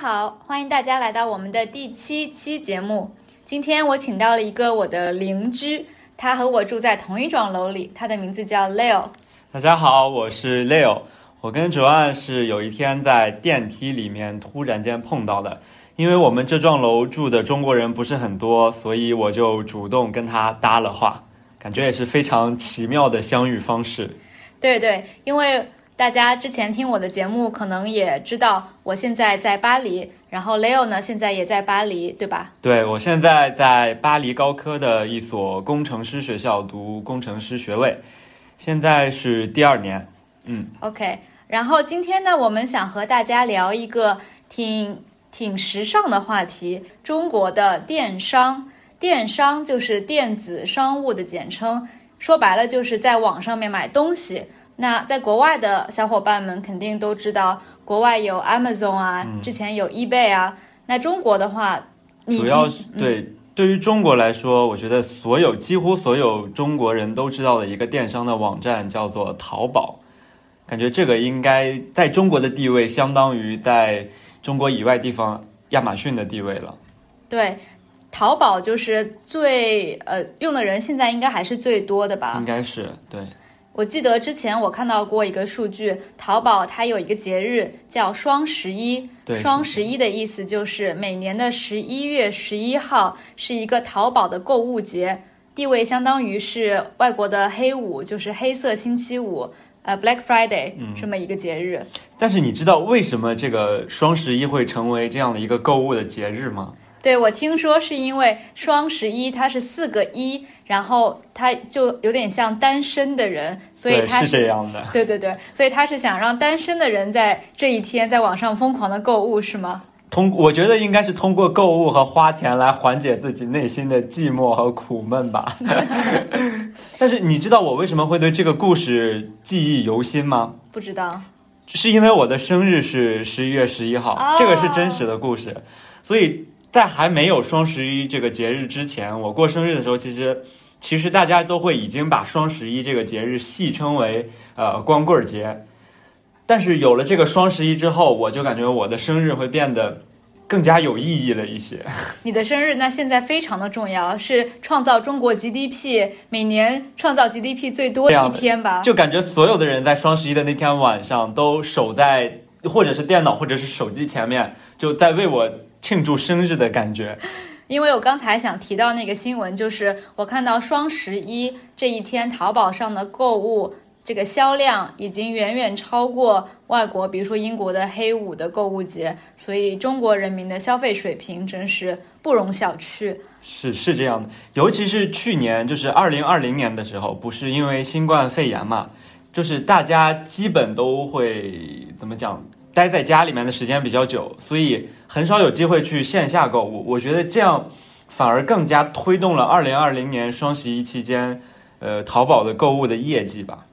好，欢迎大家来到我们的第七期节目。今天我请到了一个我的邻居，他和我住在同一幢楼里，他的名字叫 Leo。大家好，我是 Leo。我跟卓岸是有一天在电梯里面突然间碰到的，因为我们这幢楼住的中国人不是很多，所以我就主动跟他搭了话，感觉也是非常奇妙的相遇方式。对对，因为大家之前听我的节目，可能也知道我现在在巴黎，然后 Leo 呢现在也在巴黎，对吧？对，我现在在巴黎高科的一所工程师学校读工程师学位，现在是第二年。嗯，OK。然后今天呢，我们想和大家聊一个挺挺时尚的话题：中国的电商。电商就是电子商务的简称，说白了就是在网上面买东西。那在国外的小伙伴们肯定都知道，国外有 Amazon 啊，之前有 eBay 啊。那中国的话，主要是对对于中国来说，我觉得所有几乎所有中国人都知道的一个电商的网站叫做淘宝。感觉这个应该在中国的地位相当于在中国以外地方亚马逊的地位了。对，淘宝就是最呃用的人现在应该还是最多的吧？应该是对。我记得之前我看到过一个数据，淘宝它有一个节日叫双十一。对。双十一的意思就是每年的十一月十一号是一个淘宝的购物节，地位相当于是外国的黑五，就是黑色星期五。呃，Black Friday 这么一个节日，但是你知道为什么这个双十一会成为这样的一个购物的节日吗？对，我听说是因为双十一它是四个一，然后它就有点像单身的人，所以它是这样的。对对对，所以他是想让单身的人在这一天在网上疯狂的购物，是吗？通，我觉得应该是通过购物和花钱来缓解自己内心的寂寞和苦闷吧。但是你知道我为什么会对这个故事记忆犹新吗？不知道，是因为我的生日是十一月十一号，这个是真实的故事。所以在还没有双十一这个节日之前，我过生日的时候，其实其实大家都会已经把双十一这个节日戏称为呃光棍节。但是有了这个双十一之后，我就感觉我的生日会变得更加有意义了一些。你的生日那现在非常的重要，是创造中国 GDP 每年创造 GDP 最多的一天吧？就感觉所有的人在双十一的那天晚上都守在或者是电脑或者是手机前面，就在为我庆祝生日的感觉。因为我刚才想提到那个新闻，就是我看到双十一这一天淘宝上的购物。这个销量已经远远超过外国，比如说英国的黑五的购物节，所以中国人民的消费水平真是不容小觑。是是这样的，尤其是去年，就是二零二零年的时候，不是因为新冠肺炎嘛，就是大家基本都会怎么讲，待在家里面的时间比较久，所以很少有机会去线下购物。我觉得这样反而更加推动了二零二零年双十一期间，呃，淘宝的购物的业绩吧。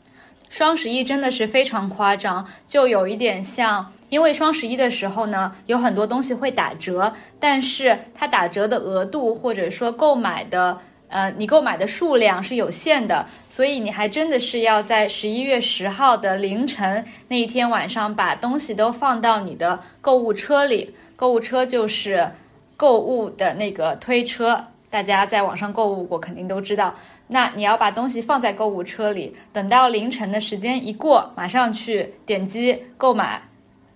双十一真的是非常夸张，就有一点像，因为双十一的时候呢，有很多东西会打折，但是它打折的额度或者说购买的，呃，你购买的数量是有限的，所以你还真的是要在十一月十号的凌晨那一天晚上把东西都放到你的购物车里，购物车就是购物的那个推车，大家在网上购物过肯定都知道。那你要把东西放在购物车里，等到凌晨的时间一过，马上去点击购买，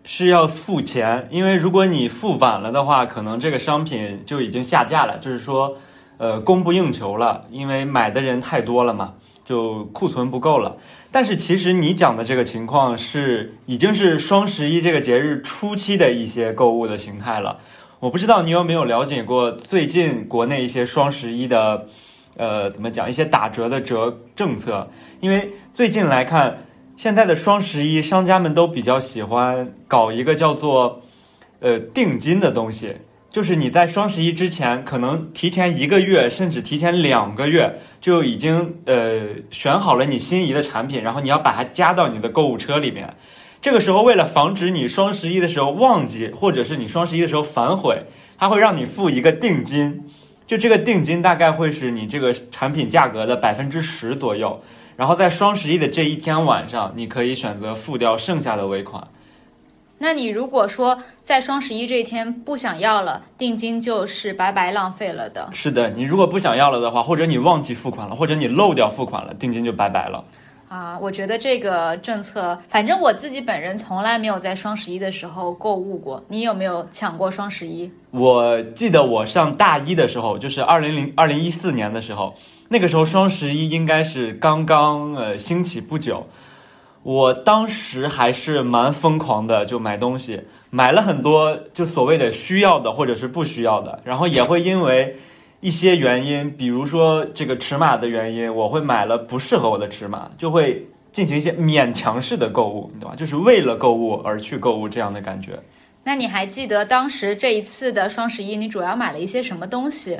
是要付钱。因为如果你付晚了的话，可能这个商品就已经下架了，就是说，呃，供不应求了，因为买的人太多了嘛，就库存不够了。但是其实你讲的这个情况是已经是双十一这个节日初期的一些购物的形态了。我不知道你有没有了解过最近国内一些双十一的。呃，怎么讲一些打折的折政策？因为最近来看，现在的双十一，商家们都比较喜欢搞一个叫做呃定金的东西，就是你在双十一之前，可能提前一个月，甚至提前两个月就已经呃选好了你心仪的产品，然后你要把它加到你的购物车里面。这个时候，为了防止你双十一的时候忘记，或者是你双十一的时候反悔，它会让你付一个定金。就这个定金大概会是你这个产品价格的百分之十左右，然后在双十一的这一天晚上，你可以选择付掉剩下的尾款。那你如果说在双十一这一天不想要了，定金就是白白浪费了的。是的，你如果不想要了的话，或者你忘记付款了，或者你漏掉付款了，定金就拜拜了。啊，我觉得这个政策，反正我自己本人从来没有在双十一的时候购物过。你有没有抢过双十一？我记得我上大一的时候，就是二零零二零一四年的时候，那个时候双十一应该是刚刚呃兴起不久。我当时还是蛮疯狂的，就买东西，买了很多，就所谓的需要的或者是不需要的，然后也会因为一些原因，比如说这个尺码的原因，我会买了不适合我的尺码，就会进行一些勉强式的购物，你懂吧？就是为了购物而去购物这样的感觉。那你还记得当时这一次的双十一，你主要买了一些什么东西？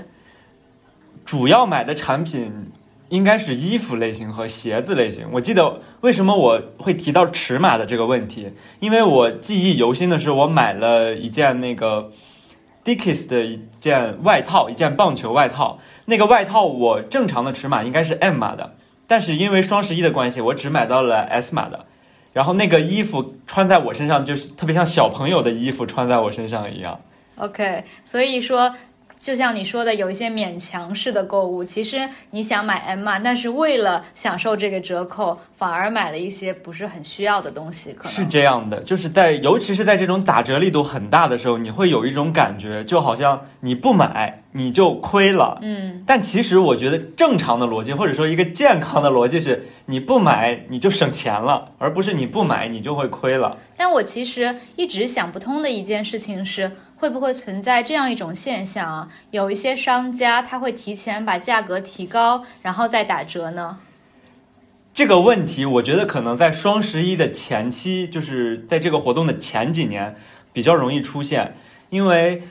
主要买的产品。应该是衣服类型和鞋子类型。我记得为什么我会提到尺码的这个问题，因为我记忆犹新的是，我买了一件那个 Dickies 的一件外套，一件棒球外套。那个外套我正常的尺码应该是 M 码的，但是因为双十一的关系，我只买到了 S 码的。然后那个衣服穿在我身上，就是特别像小朋友的衣服穿在我身上一样。OK，所以说。就像你说的，有一些勉强式的购物，其实你想买 M 码，但是为了享受这个折扣，反而买了一些不是很需要的东西。可能是这样的，就是在尤其是在这种打折力度很大的时候，你会有一种感觉，就好像你不买你就亏了。嗯，但其实我觉得正常的逻辑，或者说一个健康的逻辑是，你不买你就省钱了，而不是你不买你就会亏了。但我其实一直想不通的一件事情是。会不会存在这样一种现象啊？有一些商家他会提前把价格提高，然后再打折呢？这个问题，我觉得可能在双十一的前期，就是在这个活动的前几年比较容易出现，因为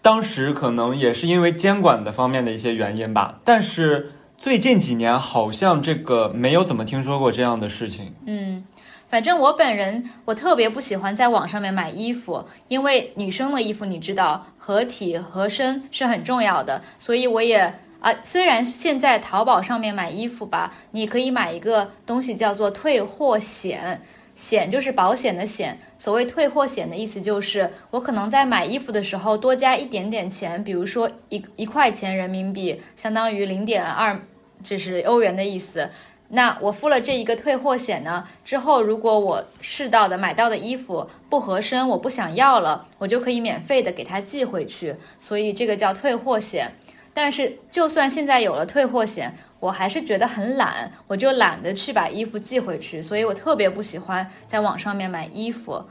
当时可能也是因为监管的方面的一些原因吧。但是最近几年好像这个没有怎么听说过这样的事情。嗯。反正我本人，我特别不喜欢在网上面买衣服，因为女生的衣服你知道合体合身是很重要的，所以我也啊，虽然现在淘宝上面买衣服吧，你可以买一个东西叫做退货险，险就是保险的险。所谓退货险的意思就是，我可能在买衣服的时候多加一点点钱，比如说一一块钱人民币，相当于零点二，这是欧元的意思。那我付了这一个退货险呢，之后如果我试到的买到的衣服不合身，我不想要了，我就可以免费的给他寄回去，所以这个叫退货险。但是就算现在有了退货险，我还是觉得很懒，我就懒得去把衣服寄回去，所以我特别不喜欢在网上面买衣服。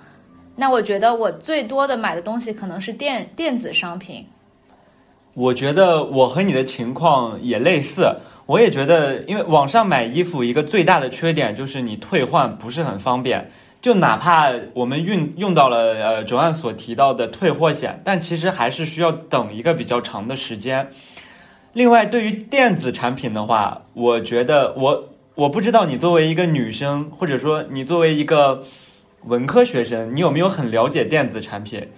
那我觉得我最多的买的东西可能是电电子商品。我觉得我和你的情况也类似。我也觉得，因为网上买衣服一个最大的缺点就是你退换不是很方便。就哪怕我们运用到了呃卓案所提到的退货险，但其实还是需要等一个比较长的时间。另外，对于电子产品的话，我觉得我我不知道你作为一个女生，或者说你作为一个文科学生，你有没有很了解电子产品？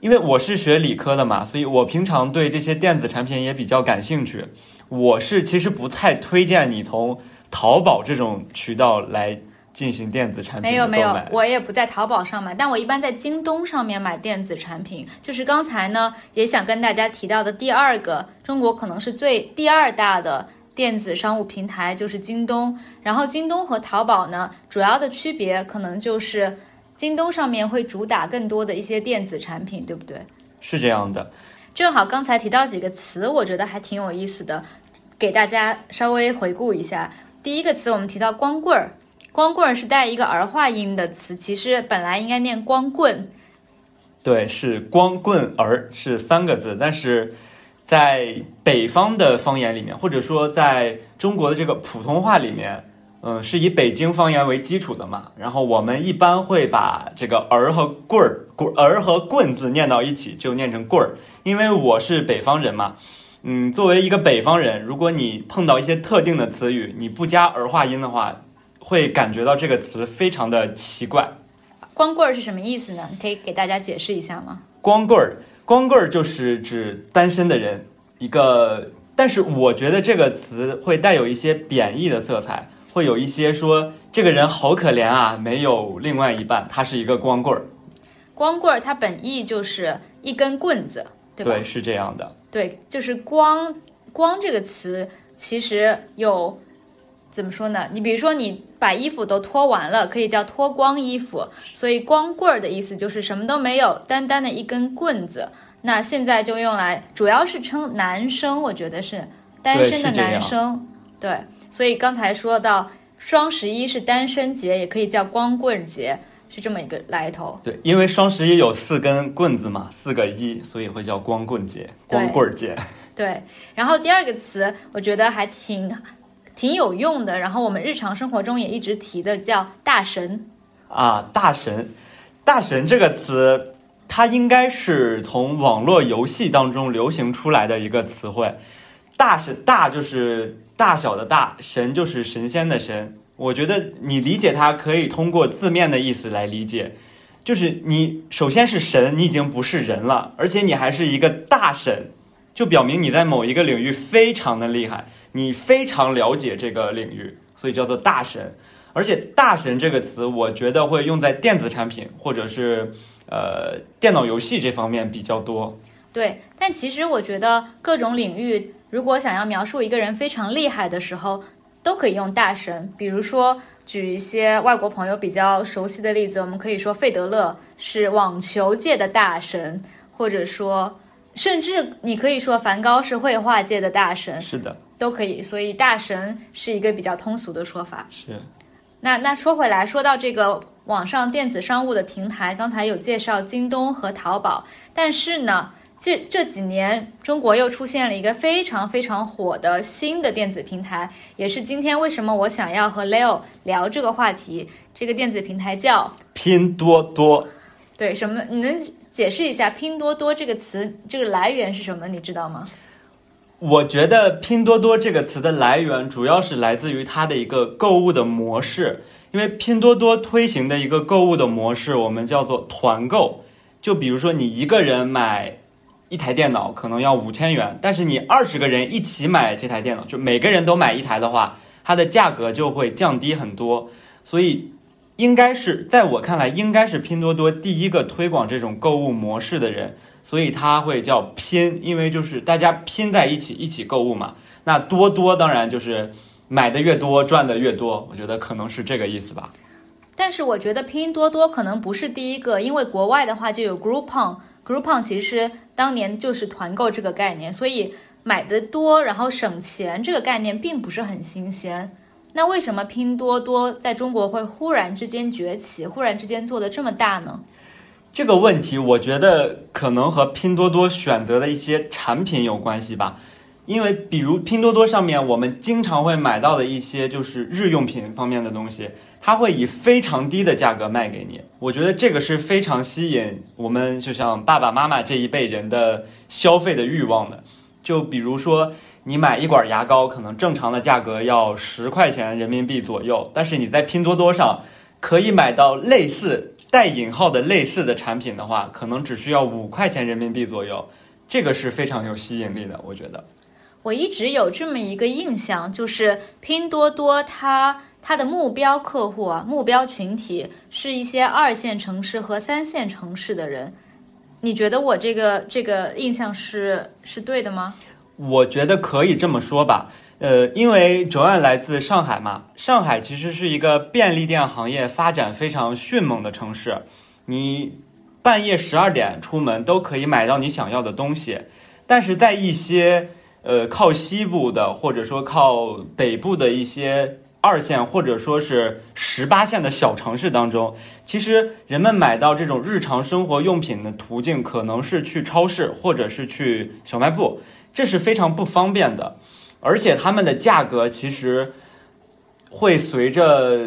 因为我是学理科的嘛，所以我平常对这些电子产品也比较感兴趣。我是其实不太推荐你从淘宝这种渠道来进行电子产品没有没有，我也不在淘宝上买，但我一般在京东上面买电子产品。就是刚才呢，也想跟大家提到的第二个，中国可能是最第二大的电子商务平台就是京东。然后京东和淘宝呢，主要的区别可能就是京东上面会主打更多的一些电子产品，对不对？是这样的。正好刚才提到几个词，我觉得还挺有意思的。给大家稍微回顾一下，第一个词我们提到光棍儿，光棍是带一个儿化音的词，其实本来应该念光棍。对，是光棍儿是三个字，但是在北方的方言里面，或者说在中国的这个普通话里面，嗯，是以北京方言为基础的嘛。然后我们一般会把这个儿和棍儿，棍儿和棍字念到一起，就念成棍儿。因为我是北方人嘛。嗯，作为一个北方人，如果你碰到一些特定的词语，你不加儿化音的话，会感觉到这个词非常的奇怪。光棍儿是什么意思呢？可以给大家解释一下吗？光棍儿，光棍儿就是指单身的人。一个，但是我觉得这个词会带有一些贬义的色彩，会有一些说这个人好可怜啊，没有另外一半，他是一个光棍儿。光棍儿它本意就是一根棍子，对吧？对，是这样的。对，就是光光这个词，其实有怎么说呢？你比如说，你把衣服都脱完了，可以叫脱光衣服。所以光棍儿的意思就是什么都没有，单单的一根棍子。那现在就用来，主要是称男生，我觉得是单身的男生。对，所以刚才说到双十一是单身节，也可以叫光棍节，是这么一个来头。对，因为双十一有四根棍子嘛，四个一，所以会叫光棍节、光棍儿节。对，然后第二个词，我觉得还挺挺有用的，然后我们日常生活中也一直提的叫大神。啊，大神，大神这个词，它应该是从网络游戏当中流行出来的一个词汇。大神，大就是大小的大，神就是神仙的神。我觉得你理解它可以通过字面的意思来理解，就是你首先是神，你已经不是人了，而且你还是一个大神，就表明你在某一个领域非常的厉害，你非常了解这个领域，所以叫做大神。而且“大神”这个词，我觉得会用在电子产品或者是呃电脑游戏这方面比较多。对，但其实我觉得各种领域，如果想要描述一个人非常厉害的时候，都可以用大神。比如说，举一些外国朋友比较熟悉的例子，我们可以说费德勒是网球界的大神，或者说，甚至你可以说梵高是绘画界的大神，是的，都可以。所以，大神是一个比较通俗的说法。是那那说回来，说到这个网上电子商务的平台，刚才有介绍京东和淘宝，但是呢，这这几年中国又出现了一个非常非常火的新的电子平台，也是今天为什么我想要和 Leo 聊这个话题。这个电子平台叫拼多多。对什么？你能解释一下拼多多这个词这个来源是什么？你知道吗？我觉得拼多多这个词的来源主要是来自于它的一个购物的模式，因为拼多多推行的一个购物的模式，我们叫做团购。就比如说你一个人买一台电脑可能要五千元，但是你二十个人一起买这台电脑，就每个人都买一台的话，它的价格就会降低很多。所以应该是在我看来，应该是拼多多第一个推广这种购物模式的人。所以它会叫拼，因为就是大家拼在一起一起购物嘛。那多多当然就是买的越多赚的越多，我觉得可能是这个意思吧。但是我觉得拼多多可能不是第一个，因为国外的话就有 Groupon，Groupon 其实当年就是团购这个概念，所以买的多然后省钱这个概念并不是很新鲜。那为什么拼多多在中国会忽然之间崛起，忽然之间做的这么大呢？这个问题，我觉得可能和拼多多选择的一些产品有关系吧。因为比如拼多多上面我们经常会买到的一些就是日用品方面的东西，它会以非常低的价格卖给你。我觉得这个是非常吸引我们就像爸爸妈妈这一辈人的消费的欲望的。就比如说你买一管牙膏，可能正常的价格要十块钱人民币左右，但是你在拼多多上可以买到类似带引号的类似的产品的话，可能只需要五块钱人民币左右，这个是非常有吸引力的，我觉得。我一直有这么一个印象，就是拼多多它它的目标客户啊，目标群体是一些二线城市和三线城市的人。你觉得我这个这个印象是是对的吗？我觉得可以这么说吧，呃，因为 Joanne 来自上海嘛，上海其实是一个便利店行业发展非常迅猛的城市，你半夜十二点出门都可以买到你想要的东西，但是在一些呃靠西部的或者说靠北部的一些二线或者说是十八线的小城市当中，其实人们买到这种日常生活用品的途径可能是去超市或者是去小卖部。这是非常不方便的，而且他们的价格其实会随着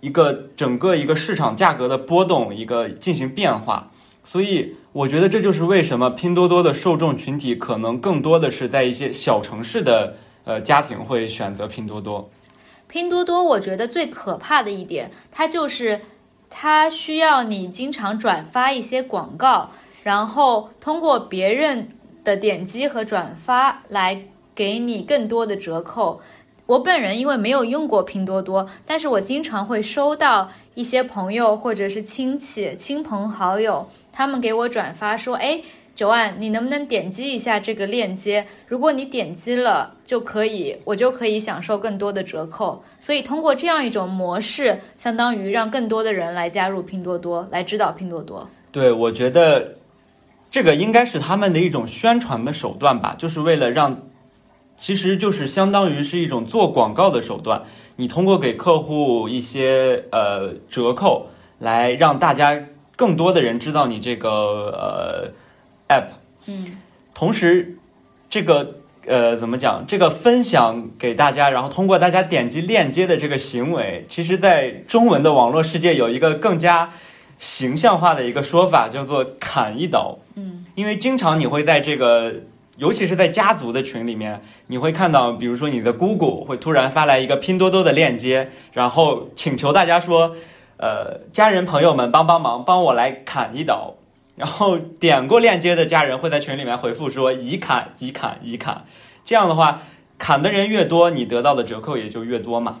一个整个一个市场价格的波动一个进行变化，所以我觉得这就是为什么拼多多的受众群体可能更多的是在一些小城市的呃家庭会选择拼多多。拼多多我觉得最可怕的一点，它就是它需要你经常转发一些广告，然后通过别人。的点击和转发来给你更多的折扣，我本人因为没有用过拼多多，但是我经常会收到一些朋友或者是亲戚、亲朋好友，他们给我转发说：“哎，九万，你能不能点击一下这个链接？如果你点击了，就可以，我就可以享受更多的折扣。所以通过这样一种模式，相当于让更多的人来加入拼多多，来知道拼多多。对，我觉得这个应该是他们的一种宣传的手段吧，就是为了让。其实就是相当于是一种做广告的手段，你通过给客户一些呃折扣，来让大家更多的人知道你这个呃 app，嗯，同时这个呃怎么讲，这个分享给大家，然后通过大家点击链接的这个行为，其实在中文的网络世界有一个更加形象化的一个说法，叫做砍一刀，嗯，因为经常你会在这个。尤其是在家族的群里面，你会看到，比如说你的姑姑会突然发来一个拼多多的链接，然后请求大家说，呃，家人朋友们帮帮忙，帮我来砍一刀。然后点过链接的家人会在群里面回复说，已砍，已砍，已砍。这样的话，砍的人越多，你得到的折扣也就越多嘛。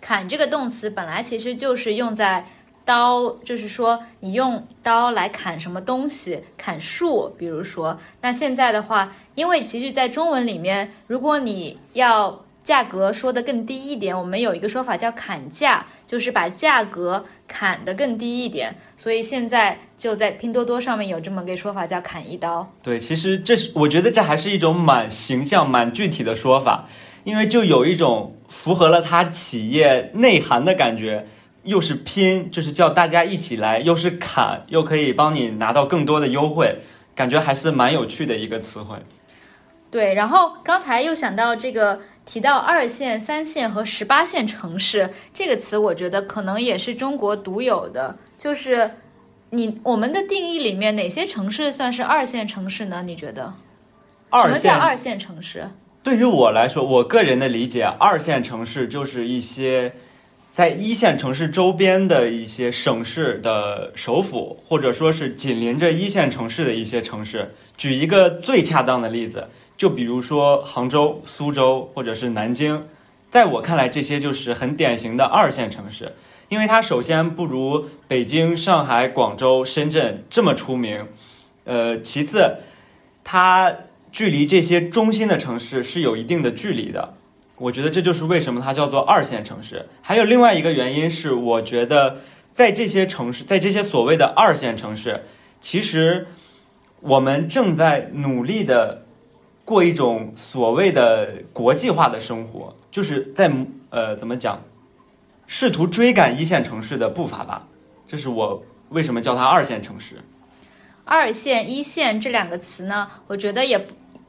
砍这个动词本来其实就是用在。刀就是说，你用刀来砍什么东西，砍树，比如说。那现在的话，因为其实，在中文里面，如果你要价格说的更低一点，我们有一个说法叫砍价，就是把价格砍得更低一点。所以现在就在拼多多上面有这么个说法叫砍一刀。对，其实这是我觉得这还是一种蛮形象、蛮具体的说法，因为就有一种符合了它企业内涵的感觉。又是拼，就是叫大家一起来；又是砍，又可以帮你拿到更多的优惠，感觉还是蛮有趣的一个词汇。对，然后刚才又想到这个提到二线、三线和十八线城市这个词，我觉得可能也是中国独有的。就是你我们的定义里面，哪些城市算是二线城市呢？你觉得？什么叫二线城市？对于我来说，我个人的理解，二线城市就是一些。在一线城市周边的一些省市的首府，或者说是紧邻着一线城市的一些城市，举一个最恰当的例子，就比如说杭州、苏州或者是南京，在我看来，这些就是很典型的二线城市，因为它首先不如北京、上海、广州、深圳这么出名，呃，其次，它距离这些中心的城市是有一定的距离的。我觉得这就是为什么它叫做二线城市。还有另外一个原因是，我觉得在这些城市，在这些所谓的二线城市，其实我们正在努力的过一种所谓的国际化的生活，就是在呃怎么讲，试图追赶一线城市的步伐吧。这是我为什么叫它二线城市。二线、一线这两个词呢，我觉得也。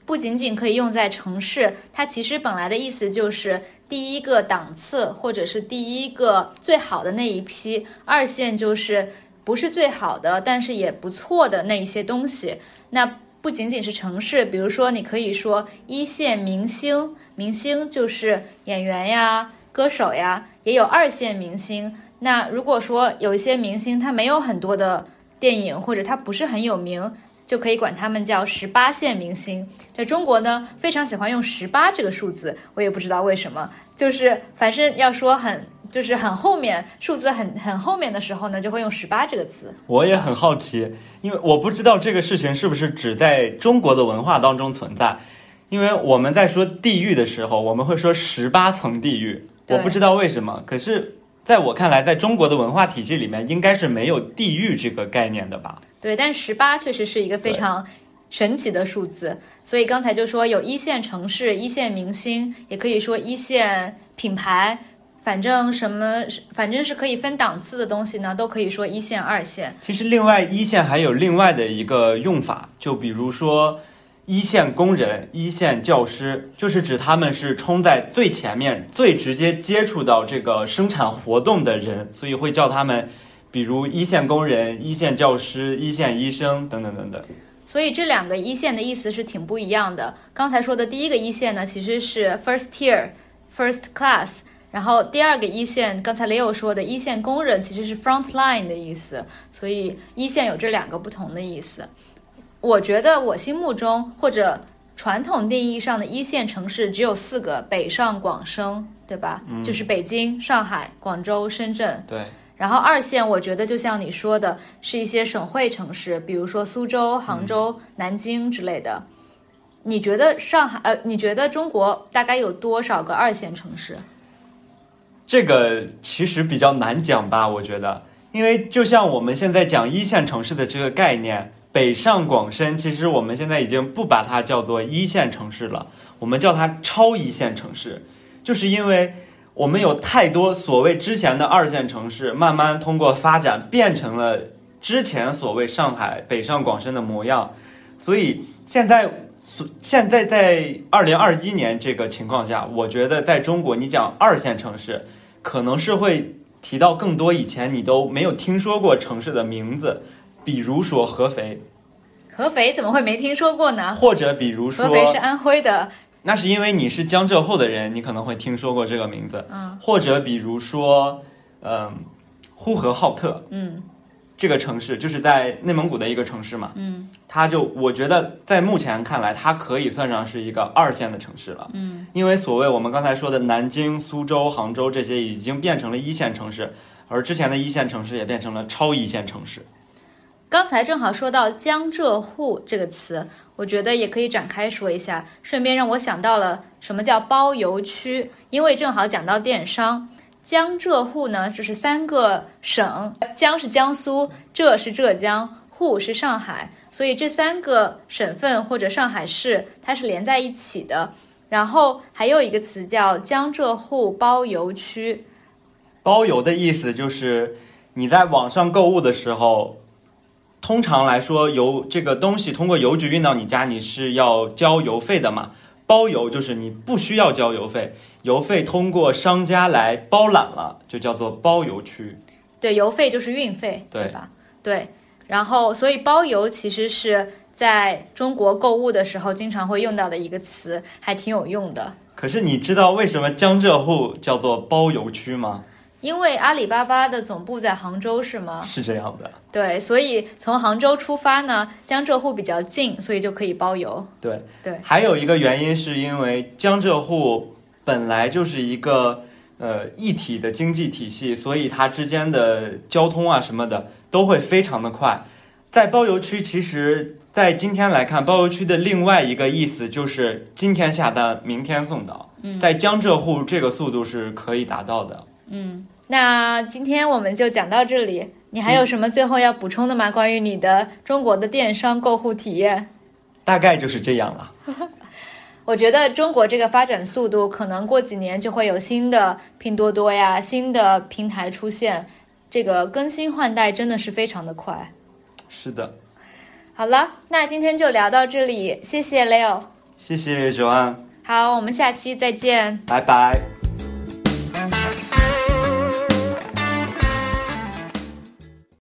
不仅仅可以用在城市，它其实本来的意思就是第一个档次，或者是第一个最好的那一批。二线就是不是最好的，但是也不错的那一些东西。那不仅仅是城市，比如说你可以说一线明星，明星就是演员呀、歌手呀，也有二线明星。那如果说有一些明星他没有很多的电影，或者他不是很有名。就可以管他们叫十八线明星。在中国呢，非常喜欢用十八这个数字，我也不知道为什么。就是反正要说很，就是很后面数字很很后面的时候呢，就会用十八这个词。我也很好奇，因为我不知道这个事情是不是只在中国的文化当中存在。因为我们在说地狱的时候，我们会说十八层地狱，我不知道为什么。可是在我看来，在中国的文化体系里面，应该是没有地狱这个概念的吧。对，但十八确实是一个非常神奇的数字，所以刚才就说有一线城市、一线明星，也可以说一线品牌，反正什么，反正是可以分档次的东西呢，都可以说一线、二线。其实，另外一线还有另外的一个用法，就比如说一线工人、一线教师，就是指他们是冲在最前面、最直接接触到这个生产活动的人，所以会叫他们。比如一线工人、一线教师、一线医生等等等等，所以这两个一线的意思是挺不一样的。刚才说的第一个一线呢，其实是 first tier、first class，然后第二个一线，刚才 Leo 说的一线工人其实是 front line 的意思。所以一线有这两个不同的意思。我觉得我心目中或者传统定义上的一线城市只有四个，北上广深，对吧？嗯就是北京、上海、广州、深圳。对，然后二线，我觉得就像你说的，是一些省会城市，比如说苏州、杭州、南京之类的。你觉得上海呃，你觉得中国大概有多少个二线城市？这个其实比较难讲吧，我觉得，因为就像我们现在讲一线城市的这个概念，北上广深，其实我们现在已经不把它叫做一线城市了，我们叫它超一线城市，就是因为我们有太多所谓之前的二线城市，慢慢通过发展变成了之前所谓上海北上广深的模样，所以现在。现在在二零二一年这个情况下，我觉得在中国，你讲二线城市，可能是会提到更多以前你都没有听说过城市的名字，比如说合肥，合肥怎么会没听说过呢？或者比如说合肥是安徽的，那是因为你是江浙沪的人，你可能会听说过这个名字。嗯，或者比如说，嗯，呼和浩特，嗯这个城市就是在内蒙古的一个城市嘛，嗯它就我觉得在目前看来，它可以算上是一个二线的城市了。嗯，因为所谓我们刚才说的南京、苏州、杭州这些已经变成了一线城市，而之前的一线城市也变成了超一线城市。刚才正好说到江浙沪这个词，我觉得也可以展开说一下，顺便让我想到了什么叫包邮区，因为正好讲到电商。江浙沪呢，就是三个省，江是江苏，浙是浙江，沪是上海，所以这三个省份或者上海市它是连在一起的。然后还有一个词叫江浙沪包邮区，包邮的意思就是你在网上购物的时候，通常来说邮这个东西通过邮局运到你家，你是要交邮费的嘛？包邮就是你不需要交邮费，邮费通过商家来包揽了，就叫做包邮区。对，邮费就是运费，对吧？对，然后所以包邮其实是在中国购物的时候经常会用到的一个词，还挺有用的。可是你知道为什么江浙沪叫做包邮区吗？因为阿里巴巴的总部在杭州，是吗？是这样的，对，所以从杭州出发呢，江浙沪比较近，所以就可以包邮。对对。还有一个原因是因为江浙沪本来就是一个呃一体的经济体系，所以它之间的交通啊什么的都会非常的快。在包邮区，其实在今天来看，包邮区的另外一个意思就是今天下单，明天送到。嗯在江浙沪这个速度是可以达到的。嗯，那今天我们就讲到这里。你还有什么最后要补充的吗？关于你的中国的电商购物体验？大概就是这样了。我觉得中国这个发展速度，可能过几年就会有新的拼多多呀、新的平台出现，这个更新换代真的是非常的快。是的，好了，那今天就聊到这里，谢谢 Leo。谢谢九安，好，我们下期再见。拜拜。